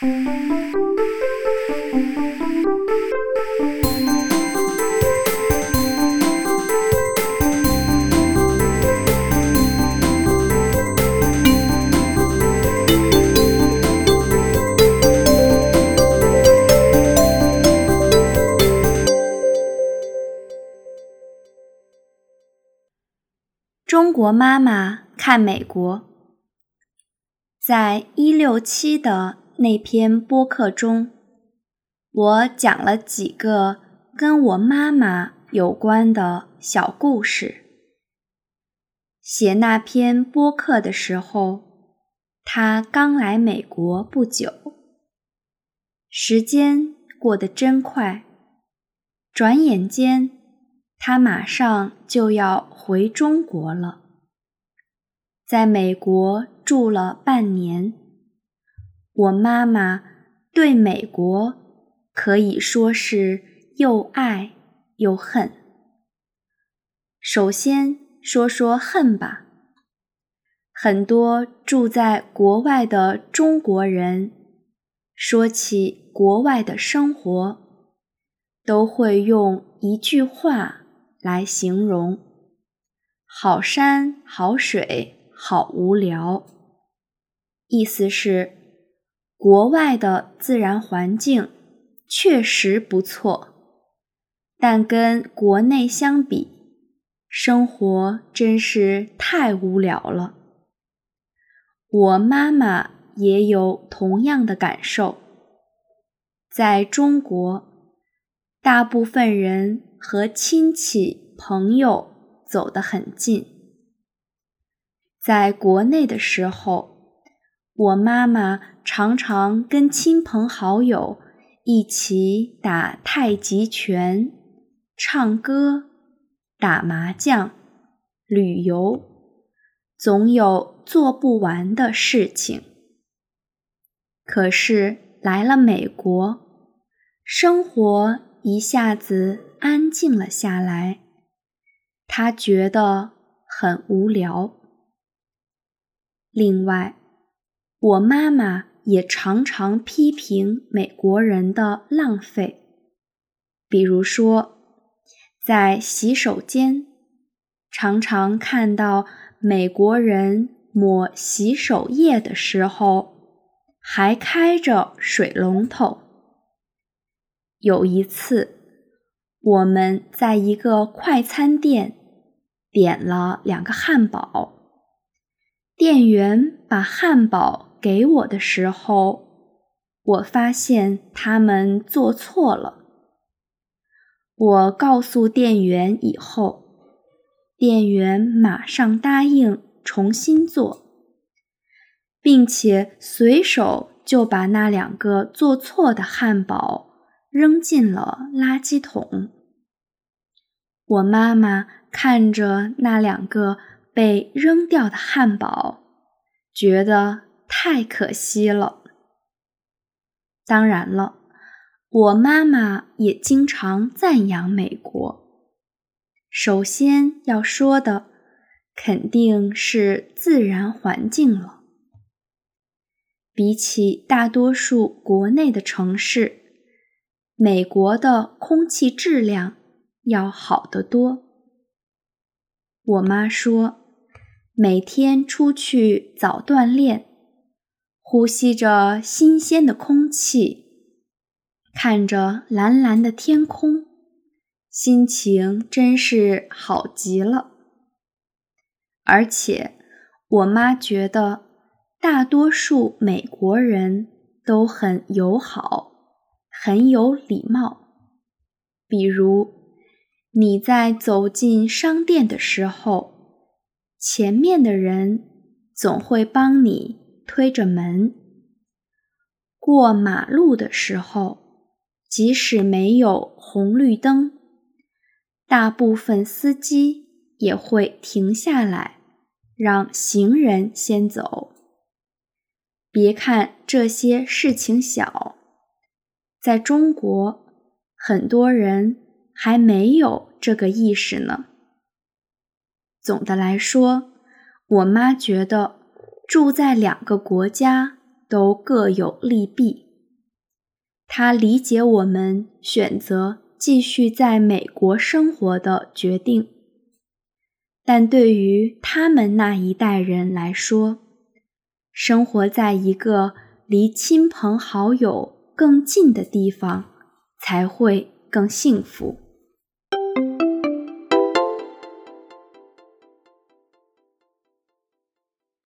中国妈妈看美国，在一六七的那篇播客中，我讲了几个跟我妈妈有关的小故事。写那篇播客的时候，她刚来美国不久，时间过得真快，转眼间。他马上就要回中国了，在美国住了半年。我妈妈对美国可以说是又爱又恨。首先说说恨吧，很多住在国外的中国人，说起国外的生活，都会用一句话。来形容，好山好水好无聊。意思是，国外的自然环境确实不错，但跟国内相比，生活真是太无聊了。我妈妈也有同样的感受。在中国，大部分人。和亲戚朋友走得很近。在国内的时候，我妈妈常常跟亲朋好友一起打太极拳、唱歌、打麻将、旅游，总有做不完的事情。可是来了美国，生活一下子。安静了下来，他觉得很无聊。另外，我妈妈也常常批评美国人的浪费，比如说，在洗手间，常常看到美国人抹洗手液的时候还开着水龙头。有一次。我们在一个快餐店点了两个汉堡，店员把汉堡给我的时候，我发现他们做错了。我告诉店员以后，店员马上答应重新做，并且随手就把那两个做错的汉堡。扔进了垃圾桶。我妈妈看着那两个被扔掉的汉堡，觉得太可惜了。当然了，我妈妈也经常赞扬美国。首先要说的，肯定是自然环境了。比起大多数国内的城市。美国的空气质量要好得多。我妈说，每天出去早锻炼，呼吸着新鲜的空气，看着蓝蓝的天空，心情真是好极了。而且，我妈觉得大多数美国人都很友好。很有礼貌，比如你在走进商店的时候，前面的人总会帮你推着门；过马路的时候，即使没有红绿灯，大部分司机也会停下来让行人先走。别看这些事情小。在中国，很多人还没有这个意识呢。总的来说，我妈觉得住在两个国家都各有利弊。他理解我们选择继续在美国生活的决定，但对于他们那一代人来说，生活在一个离亲朋好友更近的地方才会更幸福。